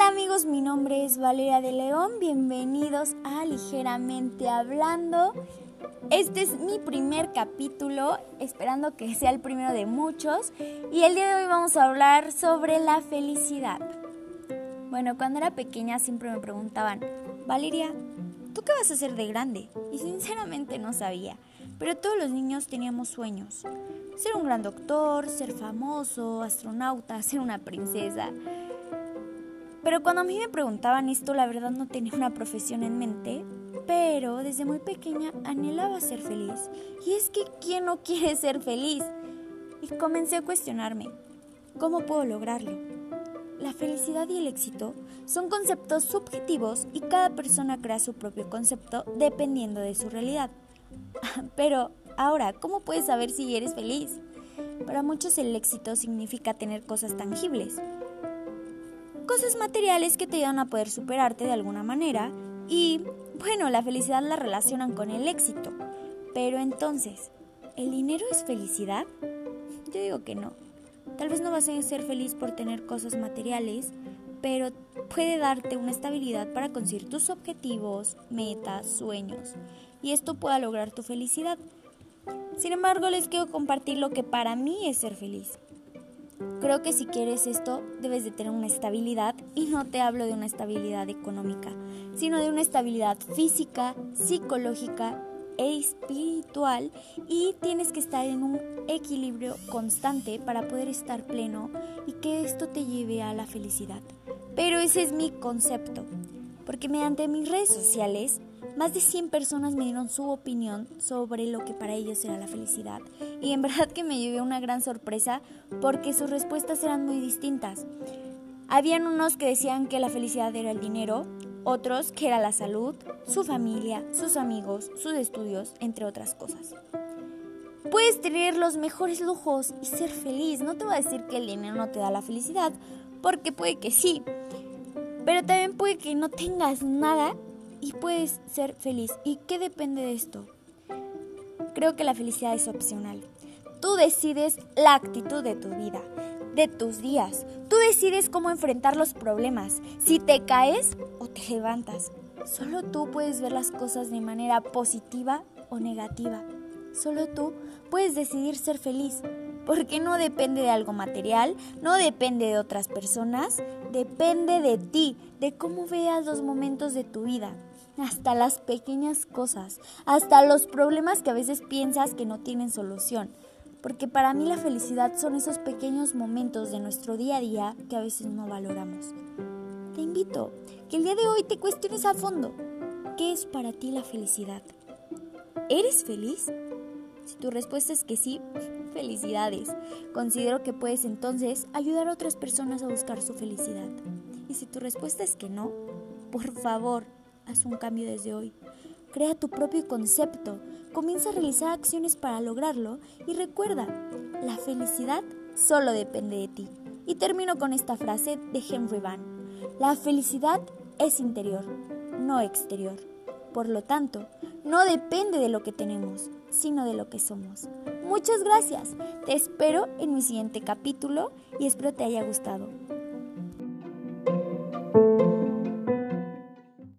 amigos, mi nombre es Valeria de León, bienvenidos a Ligeramente Hablando. Este es mi primer capítulo, esperando que sea el primero de muchos, y el día de hoy vamos a hablar sobre la felicidad. Bueno, cuando era pequeña siempre me preguntaban, Valeria, ¿tú qué vas a hacer de grande? Y sinceramente no sabía, pero todos los niños teníamos sueños. Ser un gran doctor, ser famoso, astronauta, ser una princesa. Pero cuando a mí me preguntaban esto, la verdad no tenía una profesión en mente, pero desde muy pequeña anhelaba ser feliz. Y es que ¿quién no quiere ser feliz? Y comencé a cuestionarme, ¿cómo puedo lograrlo? La felicidad y el éxito son conceptos subjetivos y cada persona crea su propio concepto dependiendo de su realidad. Pero ahora, ¿cómo puedes saber si eres feliz? Para muchos el éxito significa tener cosas tangibles, cosas materiales que te ayudan a poder superarte de alguna manera y, bueno, la felicidad la relacionan con el éxito. Pero entonces, ¿el dinero es felicidad? Yo digo que no. Tal vez no vas a ser feliz por tener cosas materiales, pero puede darte una estabilidad para conseguir tus objetivos, metas, sueños, y esto pueda lograr tu felicidad. Sin embargo, les quiero compartir lo que para mí es ser feliz. Creo que si quieres esto debes de tener una estabilidad y no te hablo de una estabilidad económica, sino de una estabilidad física, psicológica e espiritual y tienes que estar en un equilibrio constante para poder estar pleno y que esto te lleve a la felicidad. Pero ese es mi concepto, porque mediante mis redes sociales más de 100 personas me dieron su opinión sobre lo que para ellos era la felicidad. Y en verdad que me llevé una gran sorpresa porque sus respuestas eran muy distintas. Habían unos que decían que la felicidad era el dinero, otros que era la salud, su familia, sus amigos, sus estudios, entre otras cosas. Puedes tener los mejores lujos y ser feliz. No te voy a decir que el dinero no te da la felicidad, porque puede que sí. Pero también puede que no tengas nada y puedes ser feliz. ¿Y qué depende de esto? Creo que la felicidad es opcional. Tú decides la actitud de tu vida, de tus días. Tú decides cómo enfrentar los problemas, si te caes o te levantas. Solo tú puedes ver las cosas de manera positiva o negativa. Solo tú puedes decidir ser feliz, porque no depende de algo material, no depende de otras personas, depende de ti, de cómo veas los momentos de tu vida hasta las pequeñas cosas, hasta los problemas que a veces piensas que no tienen solución. Porque para mí la felicidad son esos pequeños momentos de nuestro día a día que a veces no valoramos. Te invito que el día de hoy te cuestiones a fondo, ¿qué es para ti la felicidad? ¿Eres feliz? Si tu respuesta es que sí, felicidades. Considero que puedes entonces ayudar a otras personas a buscar su felicidad. Y si tu respuesta es que no, por favor, haz un cambio desde hoy. Crea tu propio concepto, comienza a realizar acciones para lograrlo y recuerda, la felicidad solo depende de ti. Y termino con esta frase de Henry Van. La felicidad es interior, no exterior. Por lo tanto, no depende de lo que tenemos, sino de lo que somos. Muchas gracias. Te espero en mi siguiente capítulo y espero te haya gustado.